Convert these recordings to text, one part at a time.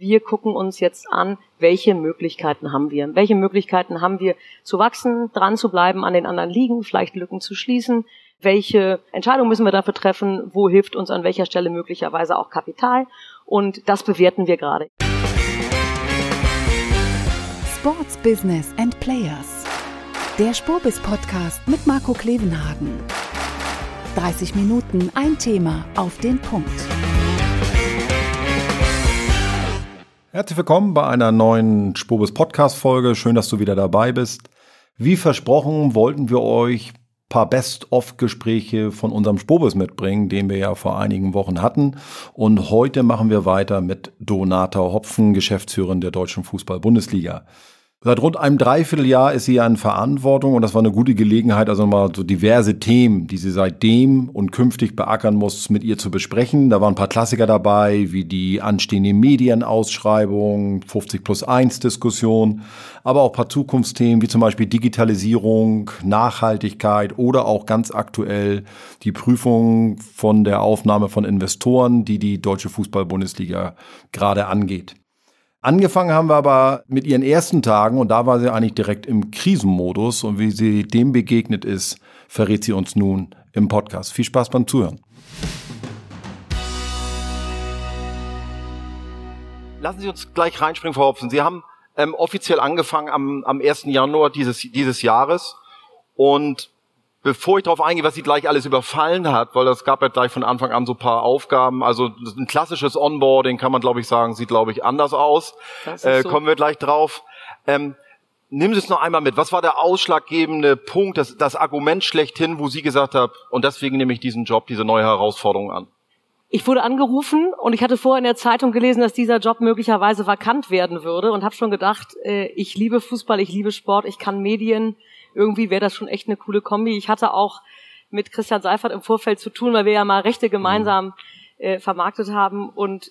Wir gucken uns jetzt an, welche Möglichkeiten haben wir? Welche Möglichkeiten haben wir zu wachsen, dran zu bleiben an den anderen Ligen, vielleicht Lücken zu schließen? Welche Entscheidung müssen wir dafür treffen? Wo hilft uns an welcher Stelle möglicherweise auch Kapital? Und das bewerten wir gerade. Sports Business and Players. Der Spurbis Podcast mit Marco Klevenhagen. 30 Minuten ein Thema auf den Punkt. Herzlich willkommen bei einer neuen Spobis Podcast Folge. Schön, dass du wieder dabei bist. Wie versprochen wollten wir euch paar Best-of-Gespräche von unserem Spobis mitbringen, den wir ja vor einigen Wochen hatten. Und heute machen wir weiter mit Donata Hopfen, Geschäftsführerin der Deutschen Fußball-Bundesliga. Seit rund einem Dreivierteljahr ist sie ja in Verantwortung und das war eine gute Gelegenheit, also mal so diverse Themen, die sie seitdem und künftig beackern muss, mit ihr zu besprechen. Da waren ein paar Klassiker dabei, wie die anstehende Medienausschreibung, 50 plus 1 Diskussion, aber auch ein paar Zukunftsthemen, wie zum Beispiel Digitalisierung, Nachhaltigkeit oder auch ganz aktuell die Prüfung von der Aufnahme von Investoren, die die Deutsche Fußball-Bundesliga gerade angeht. Angefangen haben wir aber mit ihren ersten Tagen und da war sie eigentlich direkt im Krisenmodus und wie sie dem begegnet ist, verrät sie uns nun im Podcast. Viel Spaß beim Zuhören. Lassen Sie uns gleich reinspringen, Frau Hopfen. Sie haben ähm, offiziell angefangen am, am 1. Januar dieses, dieses Jahres und bevor ich darauf eingehe, was sie gleich alles überfallen hat, weil das gab ja gleich von Anfang an so paar Aufgaben. Also ein klassisches Onboarding kann man, glaube ich, sagen, sieht, glaube ich, anders aus. Äh, so. Kommen wir gleich drauf. Ähm, Nimm Sie es noch einmal mit. Was war der ausschlaggebende Punkt, das, das Argument schlechthin, wo Sie gesagt haben, und deswegen nehme ich diesen Job, diese neue Herausforderung an? Ich wurde angerufen und ich hatte vorher in der Zeitung gelesen, dass dieser Job möglicherweise vakant werden würde und habe schon gedacht, äh, ich liebe Fußball, ich liebe Sport, ich kann Medien, irgendwie wäre das schon echt eine coole Kombi. Ich hatte auch mit Christian Seifert im Vorfeld zu tun, weil wir ja mal Rechte gemeinsam äh, vermarktet haben und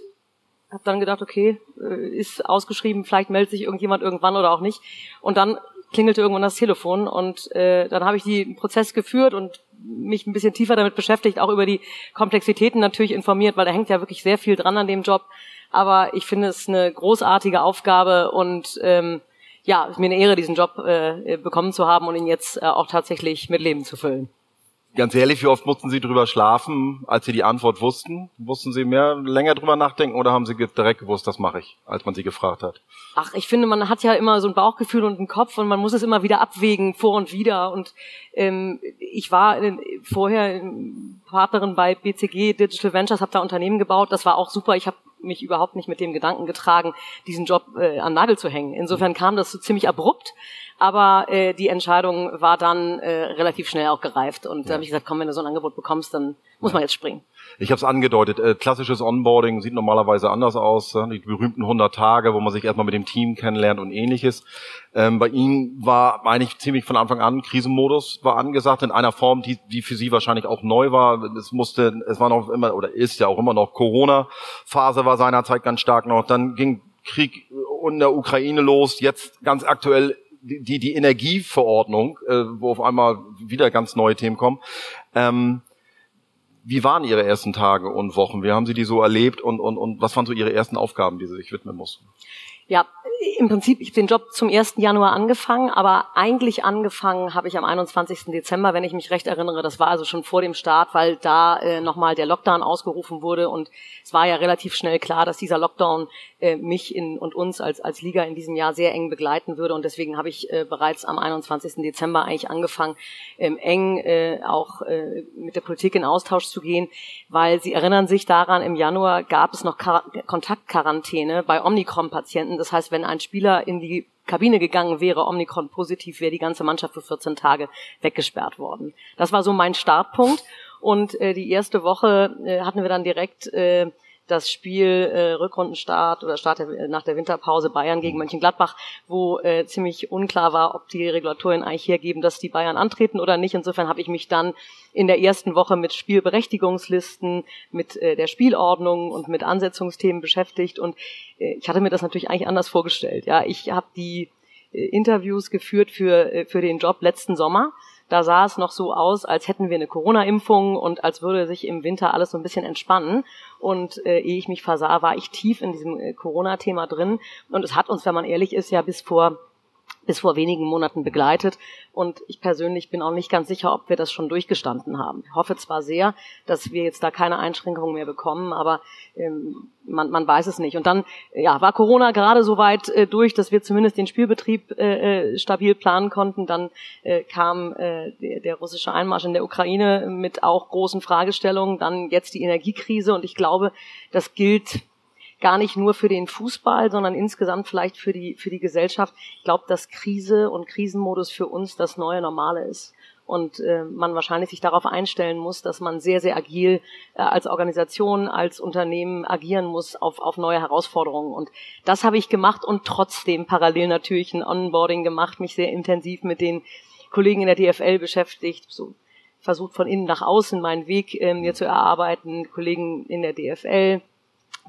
habe dann gedacht, okay, äh, ist ausgeschrieben, vielleicht meldet sich irgendjemand irgendwann oder auch nicht. Und dann klingelte irgendwann das Telefon und äh, dann habe ich den Prozess geführt und mich ein bisschen tiefer damit beschäftigt, auch über die Komplexitäten natürlich informiert, weil da hängt ja wirklich sehr viel dran an dem Job. Aber ich finde es eine großartige Aufgabe und ähm, ja, es ist mir eine Ehre, diesen Job äh, bekommen zu haben und ihn jetzt äh, auch tatsächlich mit Leben zu füllen. Ganz ehrlich, wie oft mussten Sie drüber schlafen, als Sie die Antwort wussten? Wussten Sie mehr länger drüber nachdenken oder haben Sie direkt gewusst, das mache ich, als man Sie gefragt hat? Ach, ich finde, man hat ja immer so ein Bauchgefühl und einen Kopf und man muss es immer wieder abwägen, vor und wieder. Und ähm, ich war in, vorher Partnerin bei BCG Digital Ventures, habe da Unternehmen gebaut. Das war auch super. Ich habe mich überhaupt nicht mit dem Gedanken getragen, diesen Job äh, an Nagel zu hängen. Insofern kam das so ziemlich abrupt, aber äh, die Entscheidung war dann äh, relativ schnell auch gereift und ja. da habe ich gesagt, komm, wenn du so ein Angebot bekommst, dann muss man jetzt springen. Ich habe es angedeutet, äh, klassisches Onboarding sieht normalerweise anders aus, äh, die berühmten 100 Tage, wo man sich erstmal mit dem Team kennenlernt und ähnliches. Ähm, bei Ihnen war eigentlich ziemlich von Anfang an Krisenmodus war angesagt in einer Form, die, die für Sie wahrscheinlich auch neu war. Es musste, es war noch immer oder ist ja auch immer noch Corona-Phase war seinerzeit ganz stark noch. Dann ging Krieg in der Ukraine los. Jetzt ganz aktuell die, die Energieverordnung, äh, wo auf einmal wieder ganz neue Themen kommen. Ähm, wie waren Ihre ersten Tage und Wochen? Wie haben Sie die so erlebt und, und, und was waren so Ihre ersten Aufgaben, die Sie sich widmen mussten? Ja, im Prinzip, ich habe den Job zum 1. Januar angefangen, aber eigentlich angefangen habe ich am 21. Dezember, wenn ich mich recht erinnere. Das war also schon vor dem Start, weil da äh, nochmal der Lockdown ausgerufen wurde und es war ja relativ schnell klar, dass dieser Lockdown äh, mich in, und uns als, als Liga in diesem Jahr sehr eng begleiten würde und deswegen habe ich äh, bereits am 21. Dezember eigentlich angefangen, ähm, eng äh, auch äh, mit der Politik in Austausch zu gehen, weil Sie erinnern sich daran, im Januar gab es noch Quar Kontaktquarantäne bei Das heißt, wenn ein Spieler in die Kabine gegangen wäre, Omikron positiv, wäre die ganze Mannschaft für 14 Tage weggesperrt worden. Das war so mein Startpunkt. Und äh, die erste Woche äh, hatten wir dann direkt äh, das Spiel äh, Rückrundenstart oder Start der, nach der Winterpause Bayern gegen Mönchengladbach, wo äh, ziemlich unklar war, ob die Regulatorien eigentlich hergeben, dass die Bayern antreten oder nicht. Insofern habe ich mich dann in der ersten Woche mit Spielberechtigungslisten, mit äh, der Spielordnung und mit Ansetzungsthemen beschäftigt und äh, ich hatte mir das natürlich eigentlich anders vorgestellt. Ja, ich habe die äh, Interviews geführt für äh, für den Job letzten Sommer Da sah es noch so aus, als hätten wir eine Corona-Impfung und als würde sich im Winter alles so ein bisschen entspannen. Und äh, ehe ich mich versah, war ich tief in diesem äh, Corona-Thema drin. Und es hat uns, wenn man ehrlich ist, ja bis vor bis vor wenigen Monaten begleitet. Und ich persönlich bin auch nicht ganz sicher, ob wir das schon durchgestanden haben. Ich hoffe zwar sehr, dass wir jetzt da keine Einschränkungen mehr bekommen, aber ähm, man, man weiß es nicht. Und dann ja, war Corona gerade so weit äh, durch, dass wir zumindest den Spielbetrieb äh, äh stabil planen konnten. Dann äh, kam äh, der, der russische Einmarsch in der Ukraine mit auch großen Fragestellungen. Dann jetzt die Energiekrise. Und ich glaube, das gilt gar nicht nur für den Fußball, sondern insgesamt vielleicht für die, für die Gesellschaft. Ich glaube, dass Krise und Krisenmodus für uns das neue Normale ist und äh, man wahrscheinlich sich darauf einstellen muss, dass man sehr, sehr agil äh, als Organisation, als Unternehmen agieren muss auf, auf neue Herausforderungen. Und das habe ich gemacht und trotzdem parallel natürlich ein Onboarding gemacht, mich sehr intensiv mit den Kollegen in der DFL beschäftigt, so versucht von innen nach außen meinen Weg äh, mir zu erarbeiten, Kollegen in der DFL,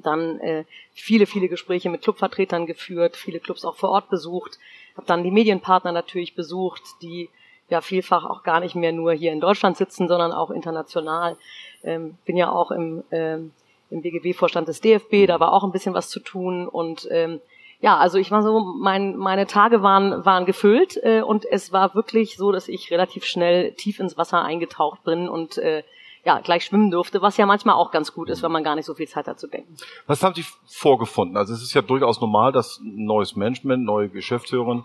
dann äh, viele, viele Gespräche mit Clubvertretern geführt, viele Clubs auch vor Ort besucht, habe dann die Medienpartner natürlich besucht, die ja vielfach auch gar nicht mehr nur hier in Deutschland sitzen, sondern auch international. Ähm, bin ja auch im, ähm, im BGW-Vorstand des DFB, da war auch ein bisschen was zu tun und ähm, ja, also ich war so, mein, meine Tage waren, waren gefüllt äh, und es war wirklich so, dass ich relativ schnell tief ins Wasser eingetaucht bin und äh, ja, gleich schwimmen durfte, was ja manchmal auch ganz gut ist, wenn man gar nicht so viel Zeit hat zu denken. Was haben Sie vorgefunden? Also es ist ja durchaus normal, dass neues Management, neue Geschäftsführerin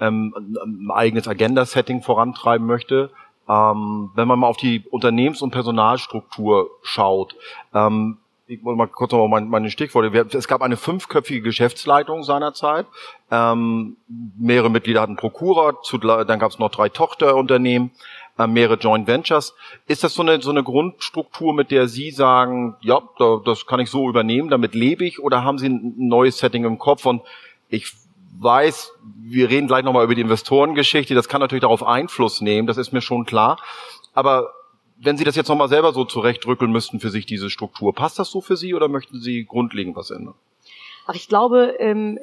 ähm, ein eigenes Agenda-Setting vorantreiben möchte. Ähm, wenn man mal auf die Unternehmens- und Personalstruktur schaut, ähm, ich wollte mal kurz noch meine, meine Stichworte. Es gab eine fünfköpfige Geschäftsleitung seinerzeit. Ähm, mehrere Mitglieder hatten Prokura, dann gab es noch drei Tochterunternehmen äh, mehrere Joint Ventures. Ist das so eine, so eine Grundstruktur, mit der Sie sagen, ja, da, das kann ich so übernehmen, damit lebe ich, oder haben Sie ein neues Setting im Kopf? Und ich weiß, wir reden gleich nochmal über die Investorengeschichte, das kann natürlich darauf Einfluss nehmen, das ist mir schon klar. Aber wenn Sie das jetzt nochmal selber so zurechtrückeln müssten für sich, diese Struktur, passt das so für Sie oder möchten Sie grundlegend was ändern? Ach, ich glaube, ähm,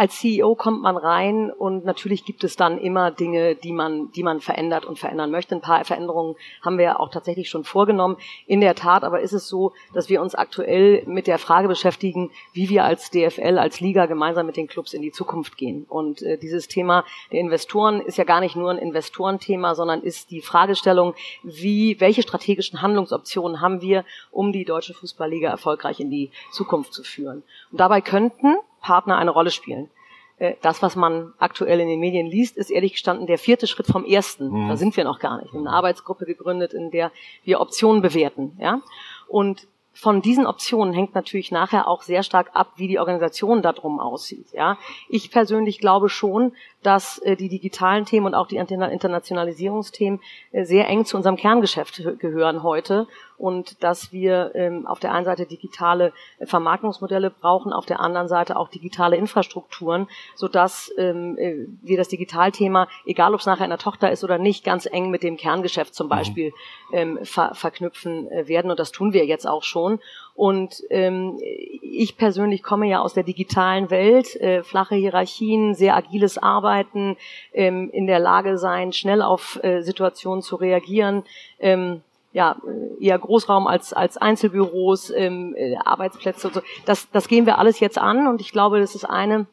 als CEO kommt man rein und natürlich gibt es dann immer Dinge, die man, die man verändert und verändern möchte. Ein paar Veränderungen haben wir auch tatsächlich schon vorgenommen. In der Tat aber ist es so, dass wir uns aktuell mit der Frage beschäftigen, wie wir als DFL, als Liga gemeinsam mit den Clubs in die Zukunft gehen. Und äh, dieses Thema der Investoren ist ja gar nicht nur ein Investorenthema, sondern ist die Fragestellung, wie, welche strategischen Handlungsoptionen haben wir, um die deutsche Fußballliga erfolgreich in die Zukunft zu führen. Und dabei könnten Partner eine Rolle spielen. Äh, das, was man aktuell in den Medien liest, ist ehrlich gestanden der vierte Schritt vom ersten. Mhm. Da sind wir noch gar nicht. Wir haben eine Arbeitsgruppe gegründet, in der wir Optionen bewerten. Ja? Und von diesen Optionen hängt natürlich nachher auch sehr stark ab, wie die Organisation darum aussieht. Ja, ich persönlich glaube schon, dass äh, die digitalen Themen und auch die Internationalisierungsthemen äh, sehr eng zu unserem Kerngeschäft gehören heute und dass wir ähm, auf der einen Seite digitale äh, Vermarktungsmodelle brauchen, auf der anderen Seite auch digitale Infrastrukturen, so dass ähm, äh, wir das Digitalthema, egal ob es nachher eine Tochter ist oder nicht, ganz eng mit dem Kerngeschäft zum mhm. Beispiel ähm, ver verknüpfen äh, werden und das tun wir jetzt auch schon. Und ähm, ich persönlich komme ja aus der digitalen Welt, äh, flache Hierarchien, sehr agiles Arbeiten, ähm, in der Lage sein, schnell auf äh, Situationen zu reagieren. Ähm, ja, äh, eher Großraum als, als Einzelbüros, ähm, äh, Arbeitsplätze und so. Das, das gehen wir alles jetzt an und ich glaube, das ist eine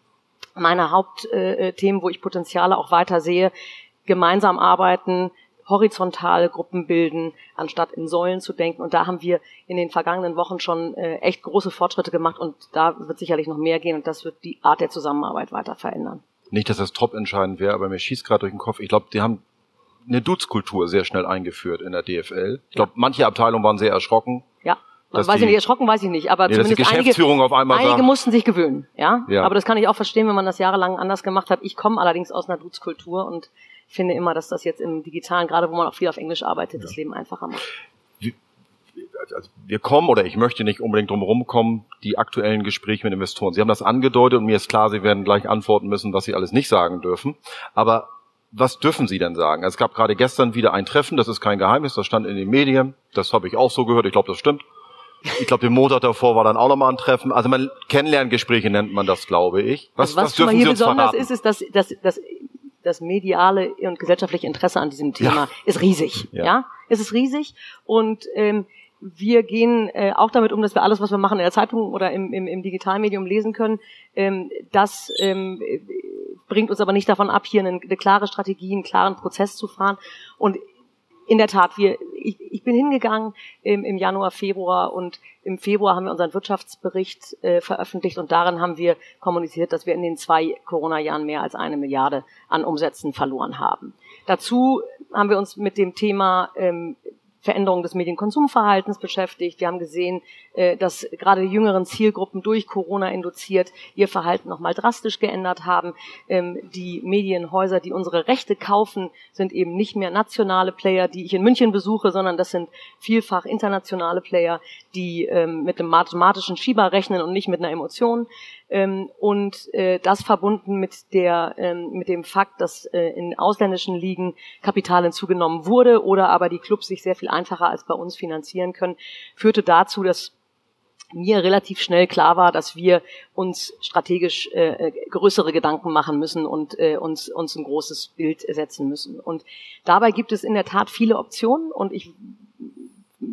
meiner Hauptthemen, äh, wo ich Potenziale auch weiter sehe. Gemeinsam arbeiten, horizontale Gruppen bilden, anstatt in Säulen zu denken. Und da haben wir in den vergangenen Wochen schon äh, echt große Fortschritte gemacht und da wird sicherlich noch mehr gehen und das wird die Art der Zusammenarbeit weiter verändern. Nicht, dass das top entscheidend wäre, aber mir schießt gerade durch den Kopf. Ich glaube, die haben eine Dutzkultur sehr schnell eingeführt in der DFL. Ich glaube, manche Abteilungen waren sehr erschrocken. Ja. Weiß ich nicht, erschrocken weiß ich nicht, aber nee, zumindest einige, auf einmal einige mussten sich gewöhnen, ja? ja. Aber das kann ich auch verstehen, wenn man das jahrelang anders gemacht hat. Ich komme allerdings aus einer Dutzkultur und finde immer, dass das jetzt im Digitalen, gerade wo man auch viel auf Englisch arbeitet, ja. das Leben einfacher macht. Also wir kommen oder ich möchte nicht unbedingt drum rumkommen, die aktuellen Gespräche mit Investoren. Sie haben das angedeutet und mir ist klar, Sie werden gleich antworten müssen, was Sie alles nicht sagen dürfen. Aber was dürfen Sie denn sagen? Es gab gerade gestern wieder ein Treffen, das ist kein Geheimnis, das stand in den Medien, das habe ich auch so gehört, ich glaube, das stimmt. Ich glaube, den Montag davor war dann auch nochmal ein Treffen. Also man Kennenlerngespräche nennt man das, glaube ich. Was, also was, was dürfen hier Sie uns besonders verraten? ist, ist, dass, dass, dass das mediale und gesellschaftliche Interesse an diesem Thema ja. ist riesig. Ja. ja, es ist riesig und ähm, wir gehen äh, auch damit um, dass wir alles, was wir machen in der Zeitung oder im, im, im Digitalmedium lesen können. Ähm, das ähm, bringt uns aber nicht davon ab, hier eine, eine klare Strategie, einen klaren Prozess zu fahren. Und in der Tat, wir, ich, ich bin hingegangen im, im Januar, Februar und im Februar haben wir unseren Wirtschaftsbericht äh, veröffentlicht und darin haben wir kommuniziert, dass wir in den zwei Corona-Jahren mehr als eine Milliarde an Umsätzen verloren haben. Dazu haben wir uns mit dem Thema ähm, Veränderung des Medienkonsumverhaltens beschäftigt. Wir haben gesehen, äh, dass gerade die jüngeren Zielgruppen durch Corona induziert ihr Verhalten nochmal drastisch geändert haben. Ähm, die Medienhäuser, die unsere Rechte kaufen, sind eben nicht mehr nationale Player, die ich in München besuche, sondern das sind vielfach internationale Player, die ähm, mit einem mathematischen Schieber rechnen und nicht mit einer Emotion. Ähm, und äh, das verbunden mit der ähm, mit dem Fakt, dass äh, in ausländischen Ligen Kapital hinzugenommen wurde oder aber die Clubs sich sehr viel einfacher als bei uns finanzieren können, führte dazu, dass mir relativ schnell klar war, dass wir uns strategisch äh, größere Gedanken machen müssen und äh, uns, uns ein großes Bild setzen müssen. Und dabei gibt es in der Tat viele Optionen und ich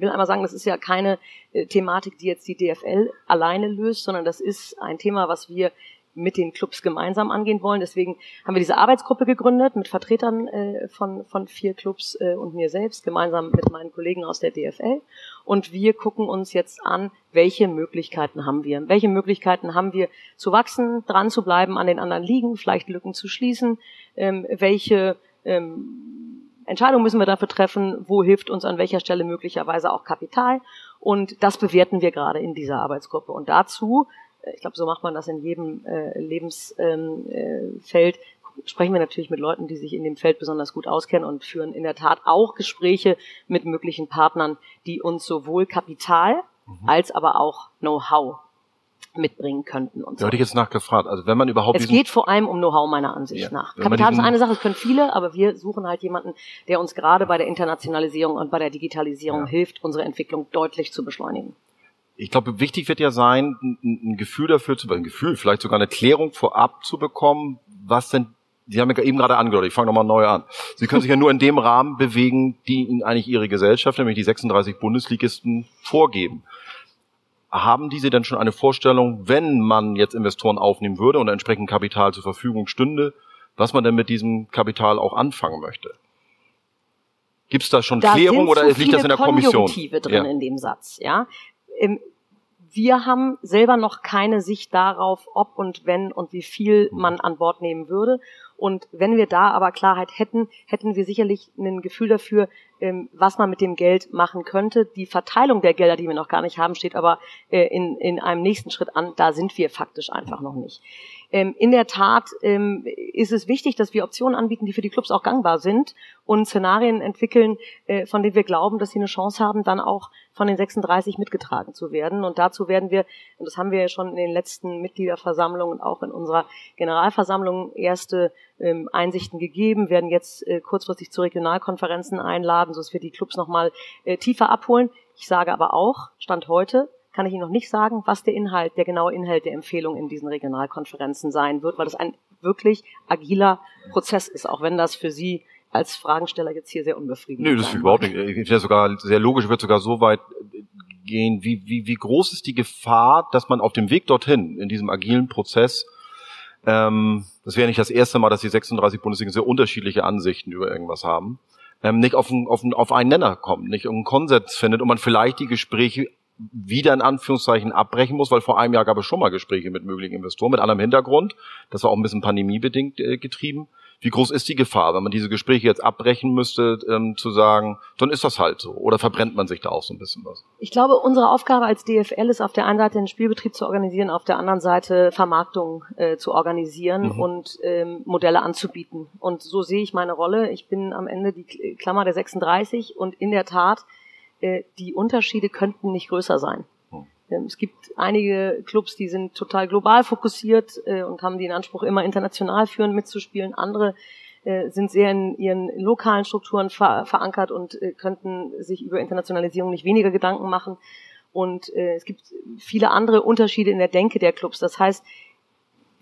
will einmal sagen, das ist ja keine äh, Thematik, die jetzt die DFL alleine löst, sondern das ist ein Thema, was wir mit den Clubs gemeinsam angehen wollen. Deswegen haben wir diese Arbeitsgruppe gegründet mit Vertretern äh, von, von vier Clubs äh, und mir selbst, gemeinsam mit meinen Kollegen aus der DFL. Und wir gucken uns jetzt an, welche Möglichkeiten haben wir. Welche Möglichkeiten haben wir zu wachsen, dran zu bleiben an den anderen Ligen, vielleicht Lücken zu schließen, ähm, welche ähm, Entscheidungen müssen wir dafür treffen, wo hilft uns an welcher Stelle möglicherweise auch Kapital. Und das bewerten wir gerade in dieser Arbeitsgruppe. Und dazu, äh, ich glaube, so macht man das in jedem äh, Lebensfeld, ähm, äh, sprechen wir natürlich mit Leuten, die sich in dem Feld besonders gut auskennen und führen in der Tat auch Gespräche mit möglichen Partnern, die uns sowohl Kapital mhm. als aber auch Know-how mitbringen könnten und so. Da hatte ich jetzt nachgefragt. Also wenn man überhaupt es geht vor allem um Know-how meiner Ansicht ja. nach. Kapital ist eine Sache, es können viele, aber wir suchen halt jemanden, der uns gerade bei der Internationalisierung und bei der Digitalisierung ja. hilft, unsere Entwicklung deutlich zu beschleunigen. Ich glaube, wichtig wird ja sein, ein, Gefühl dafür zu, ein Gefühl, vielleicht sogar eine Klärung vorab zu bekommen, was denn Sie haben ja eben gerade angehört, ich fange nochmal neu an. Sie können sich ja nur in dem Rahmen bewegen, die Ihnen eigentlich Ihre Gesellschaft, nämlich die 36 Bundesligisten, vorgeben haben diese denn schon eine Vorstellung, wenn man jetzt Investoren aufnehmen würde und entsprechend Kapital zur Verfügung stünde, was man denn mit diesem Kapital auch anfangen möchte? Gibt es da schon da Klärung oder liegt das in der Kommission? drin ja. in dem Satz, ja. Wir haben selber noch keine Sicht darauf, ob und wenn und wie viel man an Bord nehmen würde. Und wenn wir da aber Klarheit hätten, hätten wir sicherlich ein Gefühl dafür, ähm, was man mit dem Geld machen könnte. Die Verteilung der Gelder, die wir noch gar nicht haben, steht aber äh, in, in einem nächsten Schritt an. Da sind wir faktisch einfach noch nicht. Ähm, in der Tat ähm, ist es wichtig, dass wir Optionen anbieten, die für die Clubs auch gangbar sind und Szenarien entwickeln, äh, von denen wir glauben, dass sie eine Chance haben, dann auch von den 36 mitgetragen zu werden. Und dazu werden wir, und das haben wir ja schon in den letzten Mitgliederversammlungen und auch in unserer Generalversammlung erste ähm, Einsichten gegeben, werden jetzt äh, kurzfristig zu Regionalkonferenzen einladen, sodass wir die Clubs nochmal äh, tiefer abholen. Ich sage aber auch, Stand heute, kann ich Ihnen noch nicht sagen, was der Inhalt, der genaue Inhalt der Empfehlung in diesen Regionalkonferenzen sein wird, weil das ein wirklich agiler Prozess ist, auch wenn das für Sie als Fragensteller jetzt hier sehr unbefriedigend ist. Nö, das ist überhaupt nicht. Ich finde sogar sehr logisch, wird sogar so weit gehen, wie, wie, wie groß ist die Gefahr, dass man auf dem Weg dorthin, in diesem agilen Prozess, ähm, das wäre nicht das erste Mal, dass die 36 Bundesligen sehr unterschiedliche Ansichten über irgendwas haben, ähm, nicht auf, ein, auf, ein, auf einen Nenner kommt, nicht irgendeinen Konsens findet und man vielleicht die Gespräche wieder in Anführungszeichen abbrechen muss, weil vor einem Jahr gab es schon mal Gespräche mit möglichen Investoren mit anderem Hintergrund. Das war auch ein bisschen pandemiebedingt äh, getrieben. Wie groß ist die Gefahr, wenn man diese Gespräche jetzt abbrechen müsste, ähm, zu sagen, dann ist das halt so? Oder verbrennt man sich da auch so ein bisschen was? Ich glaube, unsere Aufgabe als DFL ist auf der einen Seite den Spielbetrieb zu organisieren, auf der anderen Seite Vermarktung äh, zu organisieren mhm. und ähm, Modelle anzubieten. Und so sehe ich meine Rolle. Ich bin am Ende die Klammer der 36 und in der Tat die Unterschiede könnten nicht größer sein. Hm. Ähm, es gibt einige Clubs, die sind total global fokussiert äh, und haben den Anspruch, immer international führend mitzuspielen. Andere äh, sind sehr in ihren lokalen Strukturen verankert und könnten sich über Internationalisierung nicht weniger Gedanken machen. Und es gibt viele andere Unterschiede in der Denke der Clubs. Das heißt,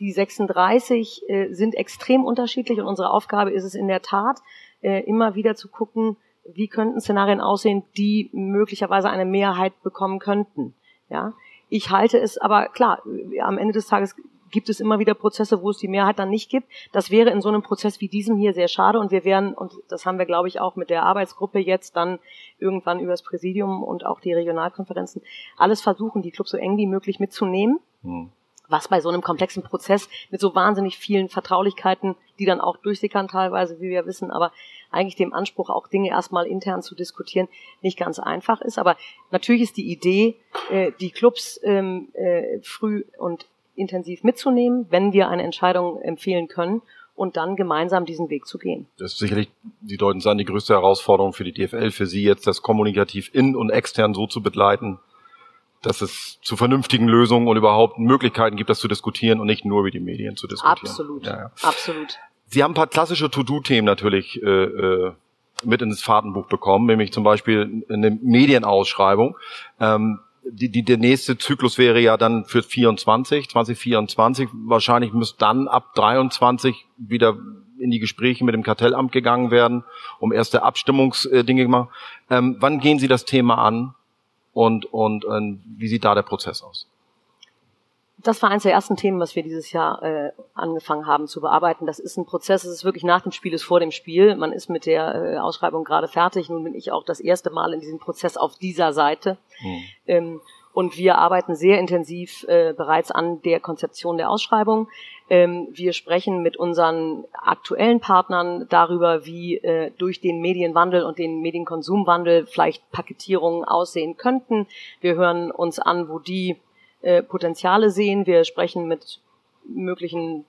die 36 äh, sind extrem unterschiedlich und unsere Aufgabe ist es in der Tat, äh, immer wieder zu gucken, wie könnten Szenarien aussehen, die möglicherweise eine Mehrheit bekommen könnten. Ja, ich halte es aber klar, am Ende des Tages gibt es immer wieder Prozesse, wo es die Mehrheit dann nicht gibt. Das wäre in so einem Prozess wie diesem hier sehr schade und wir werden, und das haben wir, glaube ich, auch mit der Arbeitsgruppe jetzt dann irgendwann übers Präsidium und auch die Regionalkonferenzen, alles versuchen, die Clubs so eng wie möglich mitzunehmen. Hm. Was bei so einem komplexen Prozess mit so wahnsinnig vielen Vertraulichkeiten, die dann auch durchsickern teilweise, wie wir wissen, aber eigentlich dem Anspruch, auch Dinge erstmal intern zu diskutieren, nicht ganz einfach ist. Aber natürlich ist die Idee, äh, die Clubs ähm, äh, früh und intensiv mitzunehmen, wenn wir eine Entscheidung empfehlen können und dann gemeinsam diesen Weg zu gehen. Das ist sicherlich, Sie deuten es an, die größte Herausforderung für die DFL, für Sie jetzt, das kommunikativ in- und extern so zu begleiten, dass es zu vernünftigen Lösungen und überhaupt Möglichkeiten gibt, das zu diskutieren und nicht nur über die Medien zu diskutieren. Absolut, ja, ja. absolut. Sie haben ein paar klassische To-Do-Themen natürlich äh, äh, mit ins Fahrtenbuch bekommen, nämlich zum Beispiel eine Medienausschreibung. Ähm, die, die, der nächste Zyklus wäre ja dann für 24, 2024. Wahrscheinlich müsste dann ab 23 wieder in die Gespräche mit dem Kartellamt gegangen werden, um erste Abstimmungsdinge gemacht. Ähm, wann gehen Sie das Thema an und, und, und wie sieht da der Prozess aus? das war eines der ersten Themen, was wir dieses Jahr äh, angefangen haben zu bearbeiten. Das ist ein Prozess, es ist wirklich nach dem Spiel, ist vor dem Spiel. Man ist mit der äh, Ausschreibung gerade fertig. Nun bin ich auch das erste Mal in diesem Prozess auf dieser Seite. Mhm. Ähm, und wir arbeiten sehr intensiv äh, bereits an der Konzeption der Ausschreibung. Ähm, wir sprechen mit unseren aktuellen Partnern darüber, wie äh, durch den Medienwandel und den Medienkonsumwandel vielleicht Paketierungen aussehen könnten. Wir hören uns an, wo die äh, Potenziale sehen. Wir sprechen mit möglichen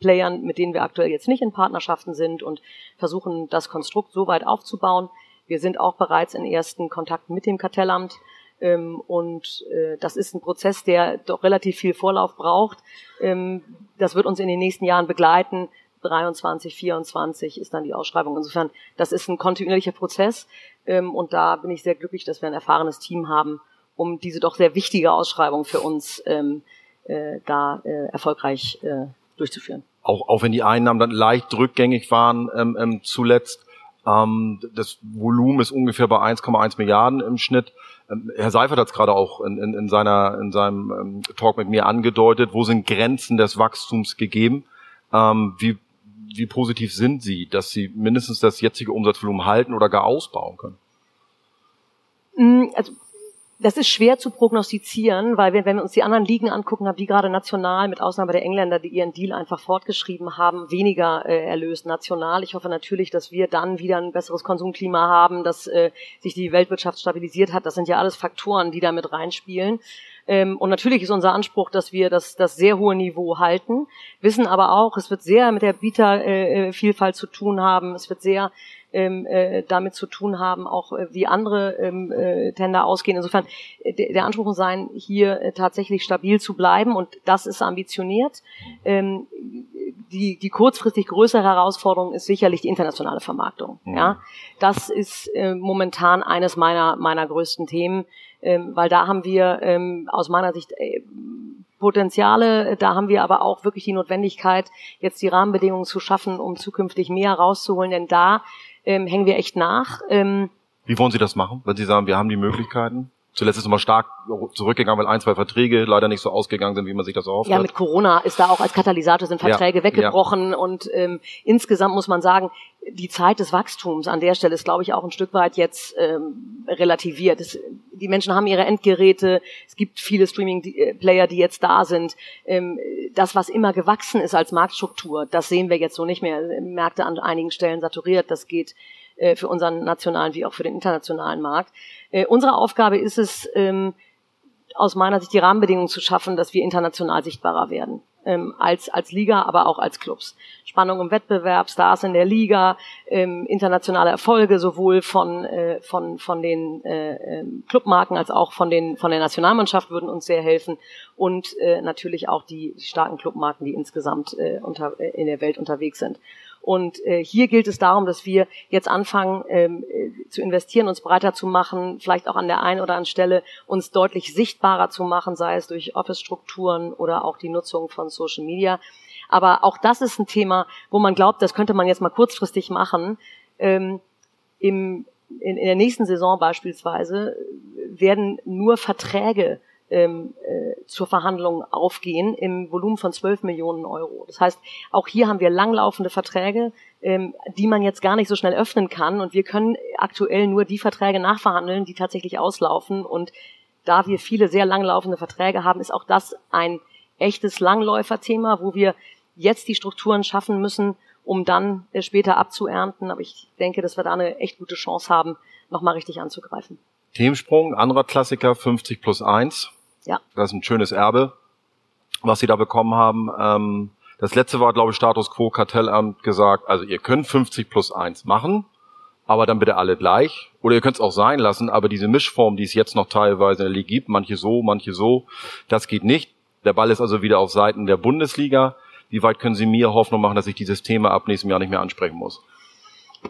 Playern, mit denen wir aktuell jetzt nicht in Partnerschaften sind und versuchen, das Konstrukt so weit aufzubauen. Wir sind auch bereits in ersten Kontakten mit dem Kartellamt. Ähm, und äh, das ist ein Prozess, der doch relativ viel Vorlauf braucht. Ähm, das wird uns in den nächsten Jahren begleiten. 23, 24 ist dann die Ausschreibung. Insofern, das ist ein kontinuierlicher Prozess. Ähm, und da bin ich sehr glücklich, dass wir ein erfahrenes Team haben, um diese doch sehr wichtige Ausschreibung für uns ähm, äh, da äh, erfolgreich äh, durchzuführen. Auch, auch wenn die Einnahmen dann leicht rückgängig waren ähm, ähm, zuletzt, das Volumen ist ungefähr bei 1,1 Milliarden im Schnitt. Ähm, Herr Seifert hat es gerade auch in, in, in, seiner, in seinem ähm, Talk mit mir angedeutet. Wo sind Grenzen des Wachstums gegeben? Ähm, wie, wie positiv sind Sie, dass Sie mindestens das jetzige Umsatzvolumen halten oder gar ausbauen können? Mm, also das ist schwer zu prognostizieren, weil wir, wenn wir uns die anderen Ligen angucken, haben die gerade national, mit Ausnahme der Engländer, die ihren Deal einfach fortgeschrieben haben, weniger äh, erlöst national. Ich hoffe natürlich, dass wir dann wieder ein besseres Konsumklima haben, dass äh, sich die Weltwirtschaft stabilisiert hat. Das sind ja alles Faktoren, die da mit reinspielen. Ähm, und natürlich ist unser Anspruch, dass wir das, das sehr hohe Niveau halten, wissen aber auch, es wird sehr mit der Bietervielfalt äh, zu tun haben. Es wird sehr ähm, äh, damit zu tun haben, auch äh, wie andere ähm, äh, Tender ausgehen. Insofern äh, der Anspruch muss sein, hier äh, tatsächlich stabil zu bleiben und das ist ambitioniert. Ähm, die, die kurzfristig größere Herausforderung ist sicherlich die internationale Vermarktung. Mhm. Ja, das ist äh, momentan eines meiner meiner größten Themen, ähm, weil da haben wir ähm, aus meiner Sicht äh, Potenziale, da haben wir aber auch wirklich die Notwendigkeit, jetzt die Rahmenbedingungen zu schaffen, um zukünftig mehr rauszuholen, denn da ähm, hängen wir echt nach. Ähm, Wie wollen Sie das machen, wenn Sie sagen, wir haben die Möglichkeiten? Zuletzt ist es immer stark zurückgegangen, weil ein, zwei Verträge leider nicht so ausgegangen sind, wie man sich das erhofft Ja, mit Corona ist da auch als Katalysator sind Verträge ja, weggebrochen ja. und ähm, insgesamt muss man sagen, die Zeit des Wachstums an der Stelle ist, glaube ich, auch ein Stück weit jetzt ähm, relativiert. Es, die Menschen haben ihre Endgeräte, es gibt viele Streaming-Player, die jetzt da sind. Ähm, das, was immer gewachsen ist als Marktstruktur, das sehen wir jetzt so nicht mehr. Märkte an einigen Stellen saturiert, das geht äh, für unseren nationalen wie auch für den internationalen Markt. Äh, unsere Aufgabe ist es, ähm, aus meiner Sicht die Rahmenbedingungen zu schaffen, dass wir international sichtbarer werden. Ähm, als, als Liga, aber auch als Clubs. Spannung im Wettbewerb, Stars in der Liga, ähm, internationale Erfolge sowohl von, äh, von, von den äh, ähm, Clubmarken als auch von, den, von der Nationalmannschaft würden uns sehr helfen und äh, natürlich auch die, starken Clubmarken, die insgesamt äh, unter, äh, in der Welt unterwegs sind. Und äh, hier gilt es darum, dass wir jetzt anfangen ähm, äh, zu investieren, uns breiter zu machen, vielleicht auch an der einen oder anderen Stelle uns deutlich sichtbarer zu machen, sei es durch Office-Strukturen oder auch die Nutzung von Social Media. Aber auch das ist ein Thema, wo man glaubt, das könnte man jetzt mal kurzfristig machen. Ähm, im, in, in der nächsten Saison beispielsweise werden nur Verträge ähm, äh, zur Verhandlung aufgehen im Volumen von 12 Millionen Euro. Das heißt, auch hier haben wir langlaufende Verträge, ähm, die man jetzt gar nicht so schnell öffnen kann. Und wir können aktuell nur die Verträge nachverhandeln, die tatsächlich auslaufen. Und da wir viele sehr langlaufende Verträge haben, ist auch das ein echtes Langläuferthema, wo wir jetzt die Strukturen schaffen müssen, um dann äh, später abzuernten. Aber ich denke, dass wir da eine echt gute Chance haben, nochmal richtig anzugreifen. Themensprung, anderer Klassiker, 50 plus 1. Ja. Das ist ein schönes Erbe, was sie da bekommen haben. Ähm, das letzte war, glaube ich, Status Quo Kartellamt gesagt, also ihr könnt 50 plus 1 machen, aber dann bitte alle gleich. Oder ihr könnt es auch sein lassen, aber diese Mischform, die es jetzt noch teilweise in der Liga gibt, manche so, manche so, das geht nicht. Der Ball ist also wieder auf Seiten der Bundesliga. Wie weit können Sie mir Hoffnung machen, dass ich dieses Thema ab nächstem Jahr nicht mehr ansprechen muss?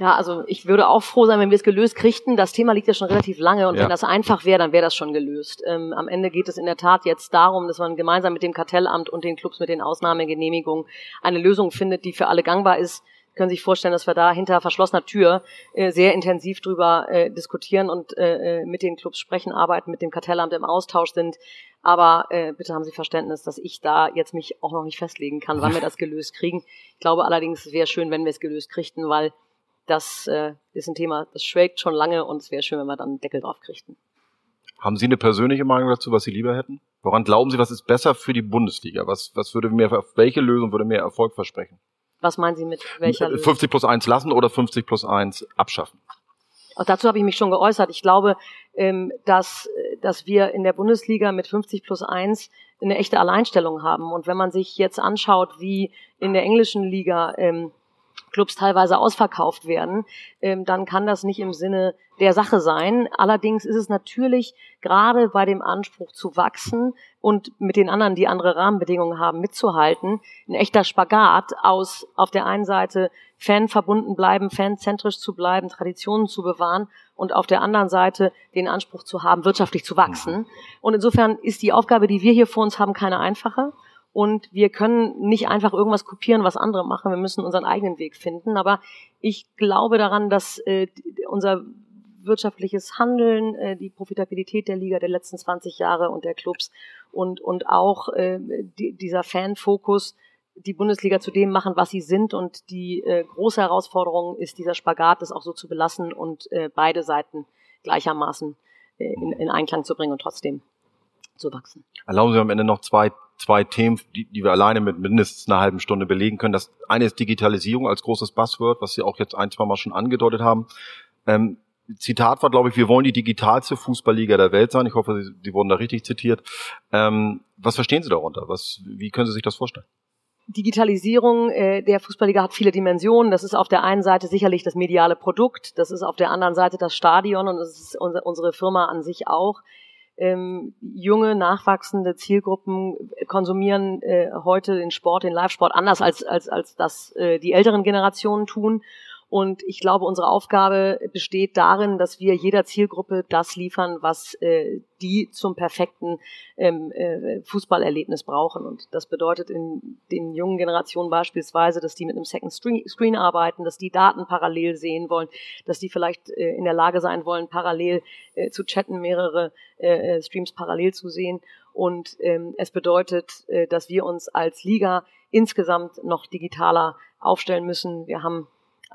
Ja, also ich würde auch froh sein, wenn wir es gelöst kriegten. Das Thema liegt ja schon relativ lange und ja. wenn das einfach wäre, dann wäre das schon gelöst. Ähm, am Ende geht es in der Tat jetzt darum, dass man gemeinsam mit dem Kartellamt und den Clubs mit den Ausnahmegenehmigungen eine Lösung findet, die für alle gangbar ist. Sie können sich vorstellen, dass wir da hinter verschlossener Tür äh, sehr intensiv drüber äh, diskutieren und äh, äh mit den Clubs sprechen, arbeiten, mit dem Kartellamt im Austausch sind. Aber äh, bitte haben Sie Verständnis, dass ich da jetzt mich auch noch nicht festlegen kann, wann wir das gelöst kriegen. Ich glaube allerdings, es wäre schön, wenn wir es gelöst kriegten, weil das äh, ist ein Thema, das schwelgt schon lange und es wäre schön, wenn wir dann einen Deckel drauf kriegten. Haben Sie eine persönliche Meinung dazu, was Sie lieber hätten? Woran glauben Sie, was ist besser für die Bundesliga? Was, was würde mehr, welche Lösung würde mehr Erfolg versprechen? Was meinen Sie mit welcher Lösung? 50 plus 1 lassen oder 50 plus 1 abschaffen? Auch dazu habe ich mich schon geäußert. Ich glaube, ähm, dass, dass wir in der Bundesliga mit 50 plus 1 eine echte Alleinstellung haben. Und wenn man sich jetzt anschaut, wie in der englischen Liga ähm, Clubs teilweise ausverkauft werden, ähm, dann kann das nicht im Sinne der Sache sein. Allerdings ist es natürlich gerade bei dem Anspruch zu wachsen und mit den anderen, die andere Rahmenbedingungen haben, mitzuhalten, ein echter Spagat aus auf der einen Seite Fan verbunden bleiben, fanzentrisch zu bleiben, Traditionen zu bewahren und auf der anderen Seite den Anspruch zu haben, wirtschaftlich zu wachsen. Und insofern ist die Aufgabe, die wir hier vor uns haben, keine einfache. Und wir können nicht einfach irgendwas kopieren, was andere machen. Wir müssen unseren eigenen Weg finden. Aber ich glaube daran, dass äh, unser wirtschaftliches Handeln, äh, die Profitabilität der Liga der letzten 20 Jahre und der Clubs und, und auch äh, die, dieser Fanfokus die Bundesliga zu dem machen, was sie sind. Und die äh, große Herausforderung ist, dieser Spagat das auch so zu belassen und äh, beide Seiten gleichermaßen äh, in, in Einklang zu bringen und trotzdem zu wachsen. Erlauben Sie am Ende noch zwei zwei Themen, die, die wir alleine mit mindestens einer halben Stunde belegen können. Das eine ist Digitalisierung als großes Buzzword, was Sie auch jetzt ein, zwei Mal schon angedeutet haben. Ähm, Zitat war, glaube ich, wir wollen die digitalste Fußballliga der Welt sein. Ich hoffe, Sie, Sie wurden da richtig zitiert. Ähm, was verstehen Sie darunter? Was, wie können Sie sich das vorstellen? Digitalisierung äh, der Fußballliga hat viele Dimensionen. Das ist auf der einen Seite sicherlich das mediale Produkt, das ist auf der anderen Seite das Stadion und das ist unsere Firma an sich auch ähm, junge, nachwachsende Zielgruppen konsumieren äh, heute den Sport, den Live-Sport anders als, als, als das äh, die älteren Generationen tun. Und ich glaube, unsere Aufgabe besteht darin, dass wir jeder Zielgruppe das liefern, was äh, die zum perfekten ähm, äh, Fußballerlebnis brauchen. Und das bedeutet in den jungen Generationen beispielsweise, dass die mit einem Second Screen arbeiten, dass die Daten parallel sehen wollen, dass die vielleicht äh, in der Lage sein wollen, parallel äh, zu chatten, mehrere äh, äh Streams parallel zu sehen. Und ähm, es bedeutet, äh, dass wir uns als Liga insgesamt noch digitaler aufstellen müssen. Wir haben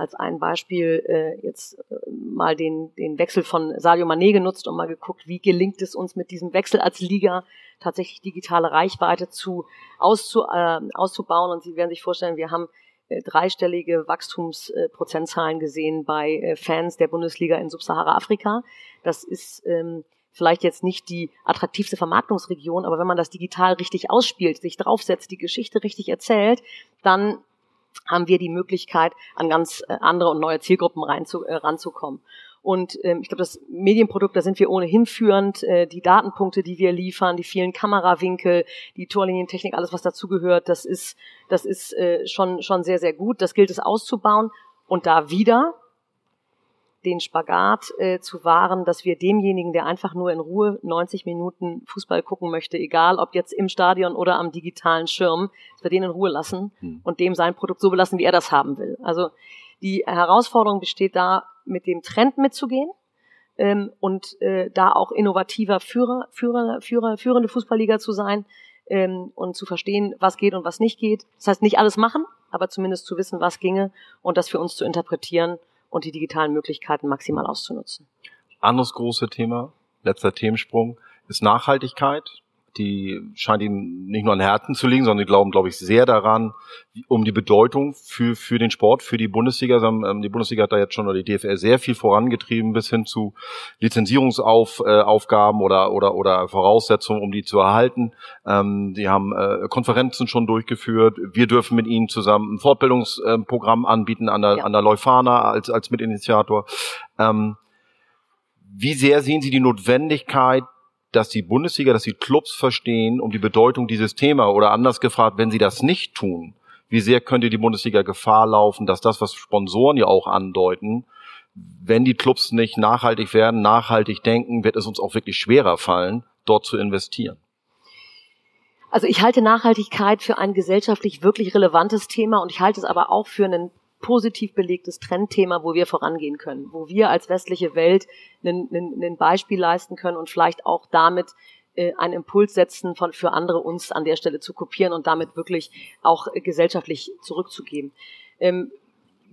als ein Beispiel äh, jetzt äh, mal den, den Wechsel von Sadio Mané genutzt und mal geguckt, wie gelingt es uns mit diesem Wechsel als Liga tatsächlich digitale Reichweite zu auszu, äh, auszubauen. Und Sie werden sich vorstellen, wir haben äh, dreistellige Wachstumsprozentzahlen gesehen bei äh, Fans der Bundesliga in Subsahara-Afrika. Das ist ähm, vielleicht jetzt nicht die attraktivste Vermarktungsregion, aber wenn man das digital richtig ausspielt, sich draufsetzt, die Geschichte richtig erzählt, dann haben wir die Möglichkeit, an ganz äh, andere und neue Zielgruppen rein zu, äh, ranzukommen. Und ähm, ich glaube, das Medienprodukt, da sind wir ohnehin führend. Äh, die Datenpunkte, die wir liefern, die vielen Kamerawinkel, die Torlinientechnik, alles was dazugehört, das ist, das ist äh, schon, schon sehr, sehr gut. Das gilt es auszubauen. Und da wieder den Spagat äh, zu wahren, dass wir demjenigen, der einfach nur in Ruhe 90 Minuten Fußball gucken möchte, egal ob jetzt im Stadion oder am digitalen Schirm, dass wir den in Ruhe lassen hm. und dem sein Produkt so belassen, wie er das haben will. Also die Herausforderung besteht da, mit dem Trend mitzugehen ähm, und äh, da auch innovativer Führer, Führer, Führer, führende Fußballliga zu sein ähm, und zu verstehen, was geht und was nicht geht. Das heißt, nicht alles machen, aber zumindest zu wissen, was ginge und das für uns zu interpretieren und die digitalen Möglichkeiten maximal auszunutzen. Anderes große Thema, letzter Themensprung, ist Nachhaltigkeit die scheint ihnen nicht nur an Herzen zu liegen, sondern die glauben, glaube ich, sehr daran, um die Bedeutung für, für den Sport, für die Bundesliga. Ähm, die Bundesliga hat da jetzt schon oder die DFL sehr viel vorangetrieben bis hin zu Lizenzierungsaufgaben äh, oder, oder, oder Voraussetzungen, um die zu erhalten. Ähm, die haben äh, Konferenzen schon durchgeführt. Wir dürfen mit ihnen zusammen ein Fortbildungsprogramm anbieten an der, ja. an der Leufana als, als Mitinitiator. Ähm, wie sehr sehen Sie die Notwendigkeit, dass die Bundesliga, dass die Clubs verstehen um die Bedeutung dieses Thema oder anders gefragt, wenn sie das nicht tun, wie sehr könnte die Bundesliga Gefahr laufen, dass das, was Sponsoren ja auch andeuten, wenn die Clubs nicht nachhaltig werden, nachhaltig denken, wird es uns auch wirklich schwerer fallen, dort zu investieren. Also ich halte Nachhaltigkeit für ein gesellschaftlich wirklich relevantes Thema und ich halte es aber auch für einen positiv belegtes Trendthema, wo wir vorangehen können, wo wir als westliche Welt ein Beispiel leisten können und vielleicht auch damit äh, einen Impuls setzen, von, für andere uns an der Stelle zu kopieren und damit wirklich auch äh, gesellschaftlich zurückzugeben. Ähm,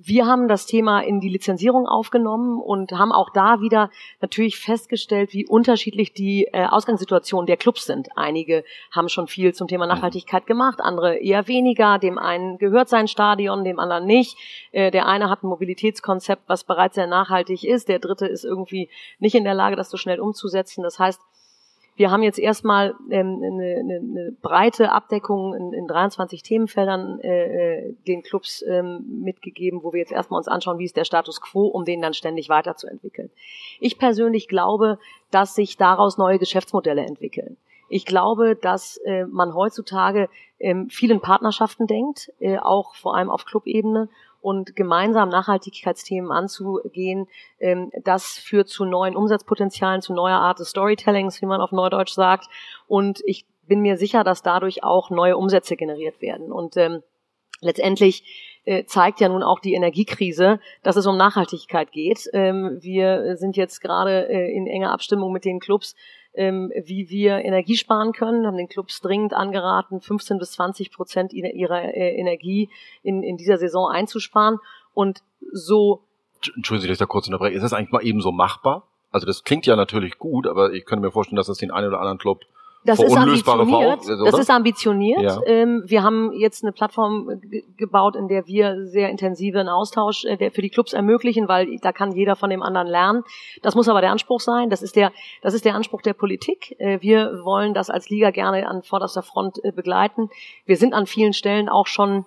wir haben das Thema in die Lizenzierung aufgenommen und haben auch da wieder natürlich festgestellt, wie unterschiedlich die äh, Ausgangssituationen der Clubs sind. Einige haben schon viel zum Thema Nachhaltigkeit gemacht, andere eher weniger. Dem einen gehört sein Stadion, dem anderen nicht. Äh, der eine hat ein Mobilitätskonzept, was bereits sehr nachhaltig ist. Der dritte ist irgendwie nicht in der Lage, das so schnell umzusetzen. Das heißt, wir haben jetzt erstmal ähm, eine, eine, eine breite Abdeckung in, in 23 Themenfeldern äh, äh, den Clubs ähm, mitgegeben, wo wir jetzt erstmal uns anschauen, wie ist der Status quo, um den dann ständig weiterzuentwickeln. Ich persönlich glaube, dass sich daraus neue Geschäftsmodelle entwickeln. Ich glaube, dass äh, man heutzutage ähm, vielen Partnerschaften denkt, äh, auch vor allem auf Clubebene und gemeinsam Nachhaltigkeitsthemen anzugehen, ähm, das führt zu neuen Umsatzpotenzialen, zu neuer Art des Storytellings, wie man auf Neudeutsch sagt. Und ich bin mir sicher, dass dadurch auch neue Umsätze generiert werden. Und ähm, letztendlich äh, zeigt ja nun auch die Energiekrise, dass es um Nachhaltigkeit geht. Ähm, wir sind jetzt gerade äh, in enger Abstimmung mit den Clubs, ähm, wie wir Energie sparen können, haben den Clubs dringend angeraten, 15 bis 20 Prozent ihrer äh, Energie in, in dieser Saison einzusparen. Und so. Entschuldigen Sie, dass ich da kurz unterbreche. Ist das eigentlich mal eben so machbar? Also das klingt ja natürlich gut, aber ich könnte mir vorstellen, dass das den einen oder anderen Club das ist ambitioniert. das ist ambitioniert. Ja. Ähm, wir haben jetzt eine Plattform gebaut, in der wir sehr intensiven Austausch äh, für die Clubs ermöglichen, weil da kann jeder von dem anderen lernen. Das muss aber der Anspruch sein. Das ist der, das ist der Anspruch der Politik. Äh, wir wollen das als Liga gerne an vorderster Front äh, begleiten. Wir sind an vielen Stellen auch schon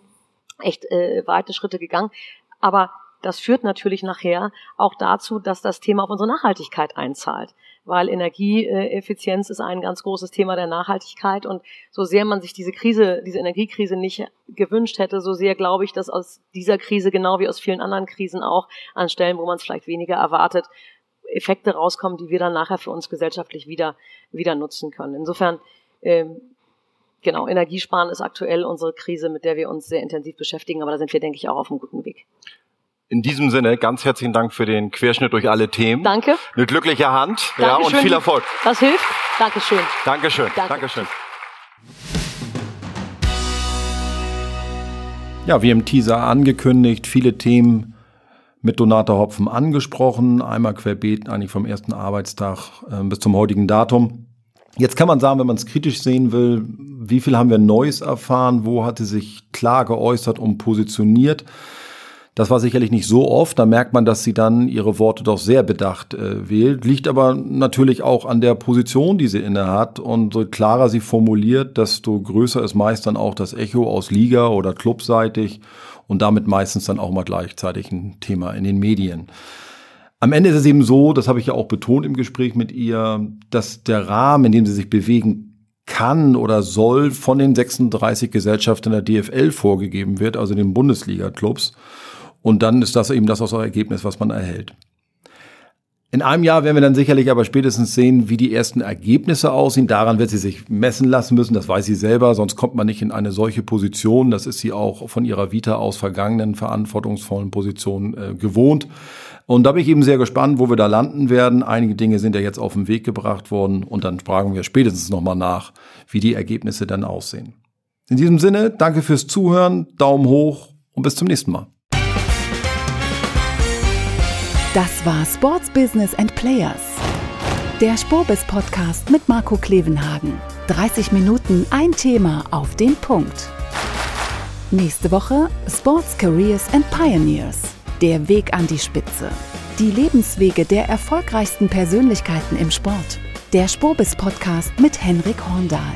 echt weite Schritte gegangen. Aber das führt natürlich nachher auch dazu, dass das Thema auf unsere Nachhaltigkeit einzahlt weil Energieeffizienz ist ein ganz großes Thema der Nachhaltigkeit und so sehr man sich diese Krise, diese Energiekrise nicht gewünscht hätte, so sehr glaube ich, dass aus dieser Krise genau wie aus vielen anderen Krisen auch an Stellen, wo man es vielleicht weniger erwartet, Effekte rauskommen, die wir dann nachher für uns gesellschaftlich wieder wieder nutzen können. Insofern ähm, genau Energiesparen ist aktuell unsere Krise, mit der wir uns sehr intensiv beschäftigen, aber da sind wir denke ich auch auf einem guten Weg. In diesem Sinne, ganz herzlichen Dank für den Querschnitt durch alle Themen. Danke. Eine glückliche Hand ja, und viel Erfolg. Das hilft. Dankeschön. Dankeschön. Danke. Dankeschön. Ja, wie im Teaser angekündigt, viele Themen mit Donata Hopfen angesprochen. Einmal querbeet eigentlich vom ersten Arbeitstag äh, bis zum heutigen Datum. Jetzt kann man sagen, wenn man es kritisch sehen will, wie viel haben wir Neues erfahren? Wo hat sie sich klar geäußert und positioniert? Das war sicherlich nicht so oft. Da merkt man, dass sie dann ihre Worte doch sehr bedacht äh, wählt. Liegt aber natürlich auch an der Position, die sie innehat. Und so klarer sie formuliert, desto größer ist meist dann auch das Echo aus Liga oder clubseitig und damit meistens dann auch mal gleichzeitig ein Thema in den Medien. Am Ende ist es eben so, das habe ich ja auch betont im Gespräch mit ihr, dass der Rahmen, in dem sie sich bewegen kann oder soll, von den 36 Gesellschaften der DFL vorgegeben wird, also den Bundesliga-Clubs. Und dann ist das eben das auch Ergebnis, was man erhält. In einem Jahr werden wir dann sicherlich aber spätestens sehen, wie die ersten Ergebnisse aussehen. Daran wird sie sich messen lassen müssen. Das weiß sie selber. Sonst kommt man nicht in eine solche Position. Das ist sie auch von ihrer Vita aus vergangenen verantwortungsvollen Positionen äh, gewohnt. Und da bin ich eben sehr gespannt, wo wir da landen werden. Einige Dinge sind ja jetzt auf den Weg gebracht worden. Und dann fragen wir spätestens nochmal nach, wie die Ergebnisse dann aussehen. In diesem Sinne, danke fürs Zuhören. Daumen hoch und bis zum nächsten Mal. Das war Sports Business and Players. Der Spurbis Podcast mit Marco Klevenhagen. 30 Minuten ein Thema auf den Punkt. Nächste Woche Sports Careers and Pioneers. Der Weg an die Spitze. Die Lebenswege der erfolgreichsten Persönlichkeiten im Sport. Der Spurbis Podcast mit Henrik Horndahl.